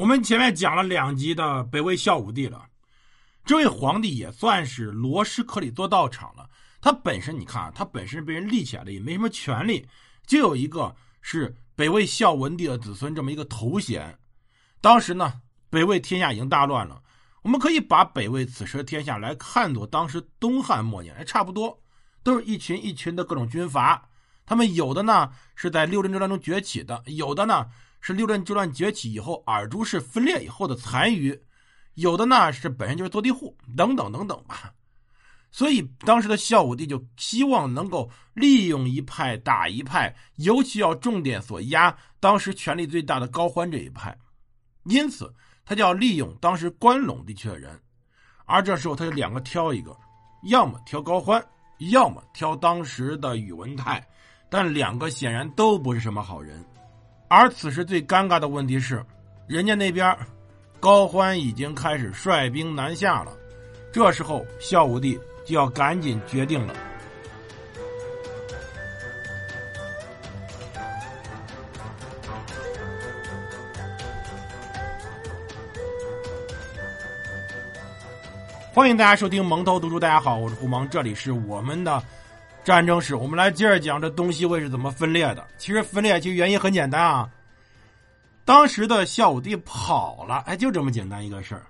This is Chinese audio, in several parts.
我们前面讲了两集的北魏孝武帝了，这位皇帝也算是罗师科里做道场了。他本身你看啊，他本身被人立起来的，也没什么权利，就有一个是北魏孝文帝的子孙这么一个头衔。当时呢，北魏天下已经大乱了，我们可以把北魏此时的天下来看作当时东汉末年，差不多都是一群一群的各种军阀。他们有的呢是在六镇之乱中崛起的，有的呢是六镇之乱崛起以后尔朱氏分裂以后的残余，有的呢是本身就是坐地户，等等等等吧。所以当时的孝武帝就希望能够利用一派打一派，尤其要重点所压当时权力最大的高欢这一派，因此他就要利用当时关陇地区的人，而这时候他就两个挑一个，要么挑高欢，要么挑当时的宇文泰。但两个显然都不是什么好人，而此时最尴尬的问题是，人家那边高欢已经开始率兵南下了，这时候孝武帝就要赶紧决定了。欢迎大家收听蒙头读书，大家好，我是胡蒙，这里是我们的。战争史，我们来接着讲这东西魏是怎么分裂的。其实分裂其实原因很简单啊，当时的孝武帝跑了，哎，就这么简单一个事儿。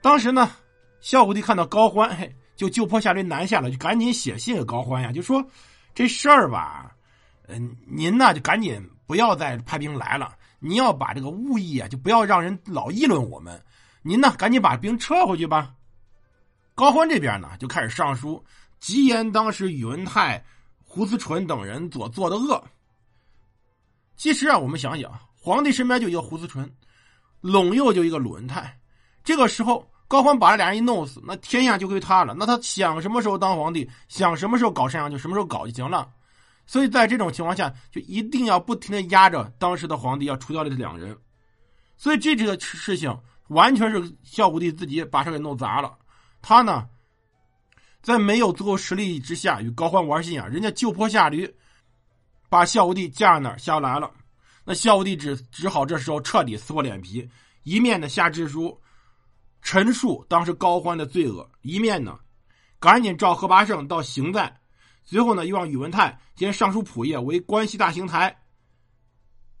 当时呢，孝武帝看到高欢，嘿，就就坡下驴南下了，就赶紧写信给高欢呀，就说这事儿吧，嗯，您呢就赶紧不要再派兵来了，您要把这个物议啊，就不要让人老议论我们，您呢赶紧把兵撤回去吧。高欢这边呢就开始上书。极言当时宇文泰、胡思纯等人所做的恶。其实啊，我们想想，皇帝身边就一个胡思纯，陇右就一个鲁文泰。这个时候，高欢把这俩人一弄死，那天下就归他了。那他想什么时候当皇帝，想什么时候搞禅阳，就什么时候搞就行了。所以在这种情况下，就一定要不停的压着当时的皇帝，要除掉这两人。所以这这个事情完全是孝武帝自己把事给弄砸了。他呢？在没有足够实力之下，与高欢玩心眼，人家就坡下驴，把孝武帝架那儿下来了。那孝武帝只只好这时候彻底撕破脸皮，一面的下制书陈述当时高欢的罪恶，一面呢赶紧召贺拔胜到行在，随后呢又让宇文泰兼尚书仆射为关西大行台，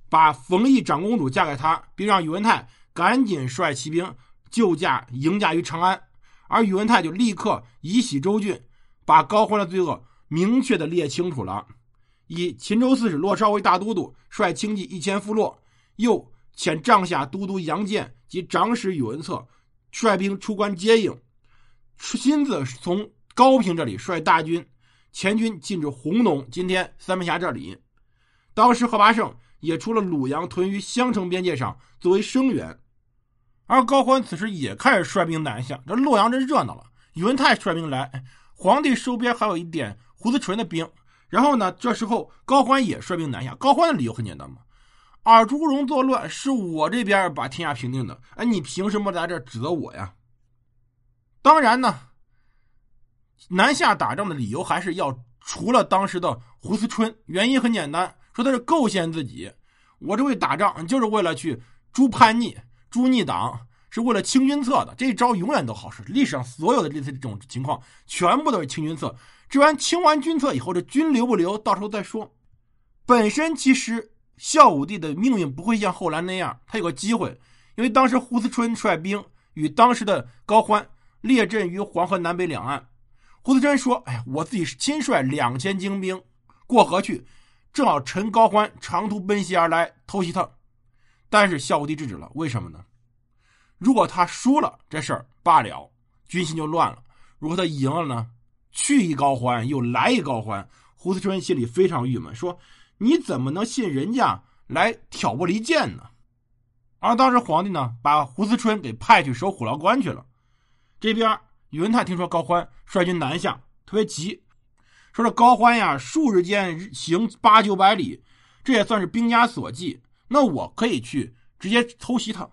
把冯毅长公主嫁给他，并让宇文泰赶紧率骑兵救驾迎驾于长安。而宇文泰就立刻以喜州郡，把高欢的罪恶明确的列清楚了，以秦州刺史骆超为大都督，率轻骑一千副落，又遣帐下都督杨建及长史宇文策率兵出关接应，亲自从高平这里率大军前军进至弘农（今天三门峡这里）。当时贺拔胜也出了鲁阳屯于襄城边界上作为声援。而高欢此时也开始率兵南下，这洛阳真热闹了。宇文泰率兵来，皇帝收编还有一点胡子纯的兵。然后呢，这时候高欢也率兵南下。高欢的理由很简单嘛，尔朱荣作乱是我这边把天下平定的，哎，你凭什么在这指责我呀？当然呢，南下打仗的理由还是要除了当时的胡思春，原因很简单，说他是构陷自己。我这位打仗就是为了去诛叛逆。诛逆党是为了清君侧的，这一招永远都好使。历史上所有的类似这种情况，全部都是清君侧。这完清完君侧以后，这君留不留，到时候再说。本身其实孝武帝的命运不会像后来那样，他有个机会，因为当时胡思春率兵与当时的高欢列阵于黄河南北两岸。胡思春说：“哎呀，我自己亲率两千精兵过河去，正好趁高欢长途奔袭而来偷袭他。”但是孝武帝制止了，为什么呢？如果他输了，这事儿罢了，军心就乱了；如果他赢了呢，去一高欢又来一高欢，胡思春心里非常郁闷，说：“你怎么能信人家来挑拨离间呢？”而当时皇帝呢，把胡思春给派去守虎牢关去了。这边宇文泰听说高欢率军南下，特别急，说这高欢呀，数日间行八九百里，这也算是兵家所忌。那我可以去直接偷袭他，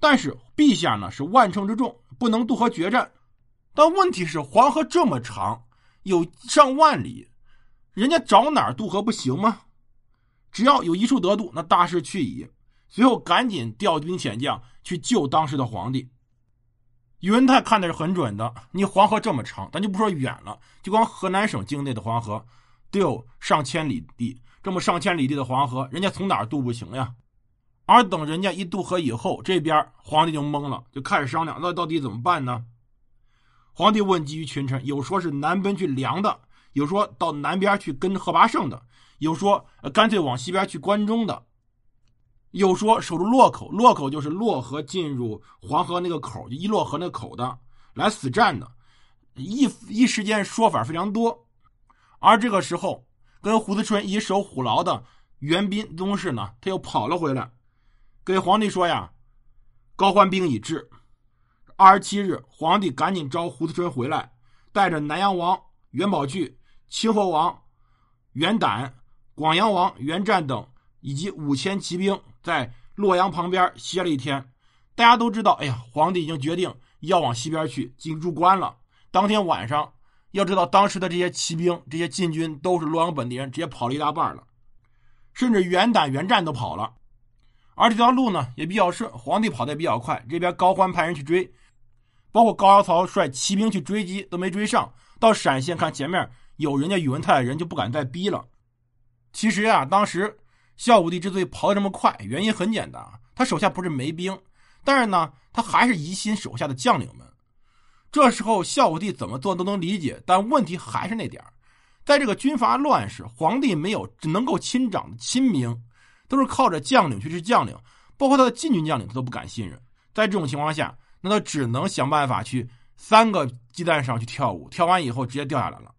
但是陛下呢是万乘之众，不能渡河决战。但问题是黄河这么长，有上万里，人家找哪儿渡河不行吗？只要有一处得渡，那大势去矣。随后赶紧调兵遣将去救当时的皇帝。宇文泰看的是很准的，你黄河这么长，咱就不说远了，就光河南省境内的黄河都有上千里地，这么上千里地的黄河，人家从哪儿渡不行呀？而等人家一渡河以后，这边皇帝就懵了，就开始商量，那到底怎么办呢？皇帝问及于群臣，有说是南奔去梁的，有说到南边去跟贺拔胜的，有说干脆往西边去关中的，有说守住洛口，洛口就是洛河进入黄河那个口，就一洛河那个口的来死战的，一一时间说法非常多。而这个时候，跟胡思春一守虎牢的袁彬宗室呢，他又跑了回来。给皇帝说呀，高欢兵已至。二十七日，皇帝赶紧召胡思春回来，带着南阳王元宝炬、清河王元胆、广阳王元战等，以及五千骑兵，在洛阳旁边歇了一天。大家都知道，哎呀，皇帝已经决定要往西边去进入关了。当天晚上，要知道当时的这些骑兵、这些禁军都是洛阳本地人，直接跑了一大半了，甚至元胆、元战都跑了。而这条路呢也比较顺，皇帝跑得也比较快。这边高欢派人去追，包括高尧曹率骑兵去追击，都没追上。到陕县看前面有人家宇文泰的人，就不敢再逼了。其实呀，当时孝武帝之所以跑得这么快，原因很简单啊，他手下不是没兵，但是呢，他还是疑心手下的将领们。这时候孝武帝怎么做都能理解，但问题还是那点在这个军阀乱世，皇帝没有只能够亲掌的亲民。都是靠着将领去治将领，包括他的禁军将领，他都不敢信任。在这种情况下，那他只能想办法去三个鸡蛋上去跳舞，跳完以后直接掉下来了。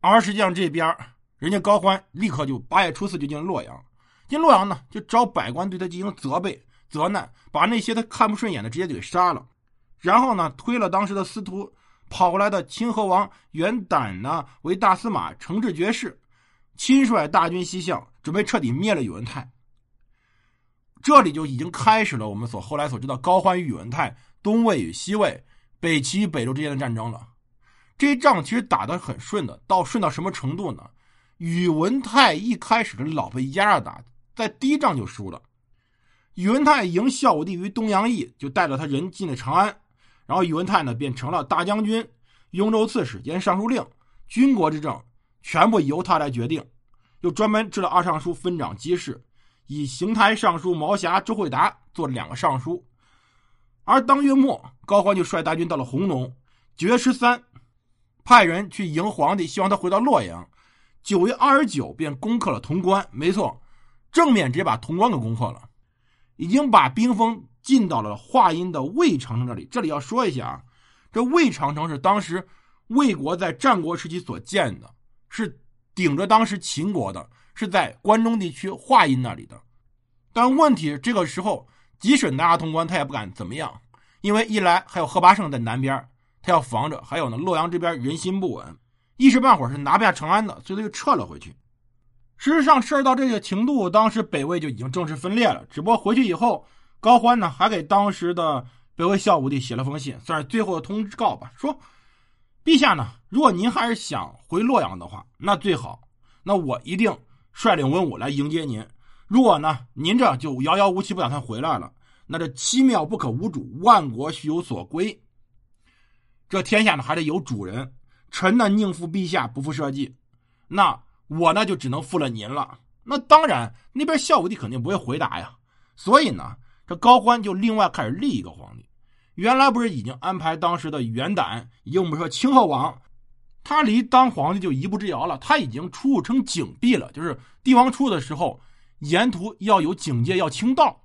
而实际上这边，人家高欢立刻就八月初四就进洛阳，进洛阳呢就找百官对他进行责备、责难，把那些他看不顺眼的直接就给杀了。然后呢，推了当时的司徒跑过来的清河王元胆呢为大司马，承制爵士，亲率大军西向，准备彻底灭了宇文泰。这里就已经开始了我们所后来所知道高欢与宇文泰、东魏与西魏、北齐与北周之间的战争了。这一仗其实打得很顺的，到顺到什么程度呢？宇文泰一开始老被压着打，在第一仗就输了。宇文泰迎孝武帝于东阳邑，就带着他人进了长安，然后宇文泰呢便成了大将军、雍州刺史兼尚书令，军国之政全部由他来决定，又专门置了二尚书分掌机事。以邢台尚书毛侠、周惠达做了两个尚书，而当月末，高欢就率大军到了弘农。九月十三，派人去迎皇帝，希望他回到洛阳。九月二十九，便攻克了潼关。没错，正面直接把潼关给攻克了，已经把兵锋进到了华阴的魏长城这里。这里要说一下啊，这魏长城是当时魏国在战国时期所建的，是顶着当时秦国的。是在关中地区华阴那里的，但问题这个时候，即使拿下潼关，他也不敢怎么样，因为一来还有贺拔胜在南边，他要防着；还有呢，洛阳这边人心不稳，一时半会儿是拿不下长安的，所以他就撤了回去。事实上，事儿到这个程度，当时北魏就已经正式分裂了。只不过回去以后，高欢呢还给当时的北魏孝武帝写了封信，算是最后的通告吧，说：“陛下呢，如果您还是想回洛阳的话，那最好，那我一定。”率领文武来迎接您。如果呢，您这就遥遥无期，不打算回来了，那这七庙不可无主，万国须有所归。这天下呢，还得有主人。臣呢，宁负陛下，不负社稷。那我呢，就只能负了您了。那当然，那边孝武帝肯定不会回答呀。所以呢，这高欢就另外开始立一个皇帝。原来不是已经安排当时的元胆，以及我们说清河王。他离当皇帝就一步之遥了，他已经出入成警壁了。就是帝王出入的时候，沿途要有警戒，要清道，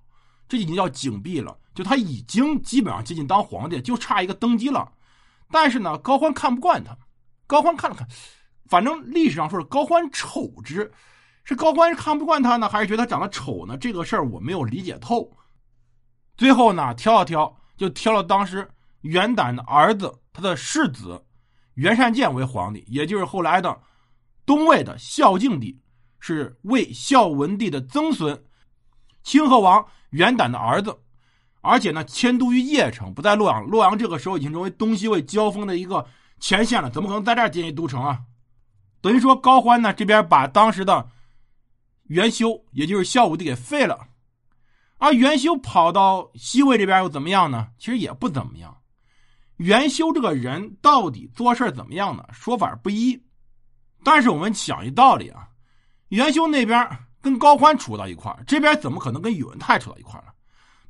这已经叫警壁了。就他已经基本上接近当皇帝，就差一个登基了。但是呢，高欢看不惯他，高欢看了看，反正历史上说是高欢丑之，是高欢看不惯他呢，还是觉得他长得丑呢？这个事儿我没有理解透。最后呢，挑了挑，就挑了当时元胆的儿子，他的世子。元善见为皇帝，也就是后来的东魏的孝敬帝，是魏孝文帝的曾孙，清河王元胆的儿子，而且呢迁都于邺城，不在洛阳。洛阳这个时候已经成为东西魏交锋的一个前线了，怎么可能在这儿建立都城啊？等于说高欢呢这边把当时的元修，也就是孝武帝给废了，而元修跑到西魏这边又怎么样呢？其实也不怎么样。元修这个人到底做事怎么样呢？说法不一。但是我们讲一道理啊，元修那边跟高欢处到一块这边怎么可能跟宇文泰处到一块呢？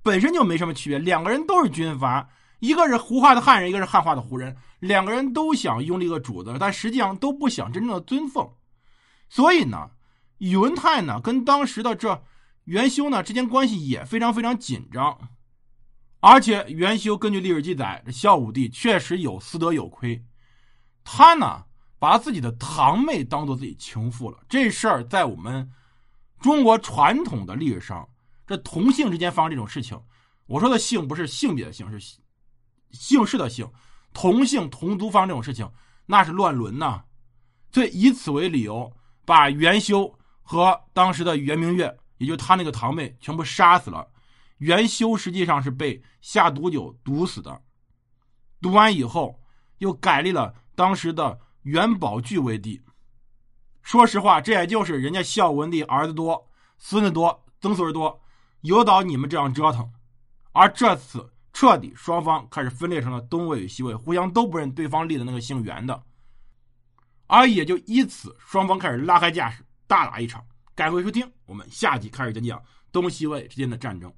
本身就没什么区别，两个人都是军阀，一个是胡化的汉人，一个是汉化的胡人，两个人都想拥立个主子，但实际上都不想真正的尊奉。所以呢，宇文泰呢跟当时的这。元修呢之间关系也非常非常紧张，而且元修根据历史记载，这孝武帝确实有私德有亏，他呢把自己的堂妹当做自己情妇了。这事儿在我们中国传统的历史上，这同性之间发生这种事情，我说的性不是性别的性，是姓氏的姓，同性同族发生这种事情，那是乱伦呐。所以以此为理由，把元修和当时的圆明月。也就他那个堂妹全部杀死了，元修实际上是被下毒酒毒死的。毒完以后，又改立了当时的元宝炬为帝。说实话，这也就是人家孝文帝儿子多、孙子多、曾孙多，有导你们这样折腾。而这次彻底双方开始分裂成了东魏与西魏，互相都不认对方立的那个姓元的，而也就以此双方开始拉开架势，大打一场。感谢收听，我们下集开始讲讲东西魏之间的战争。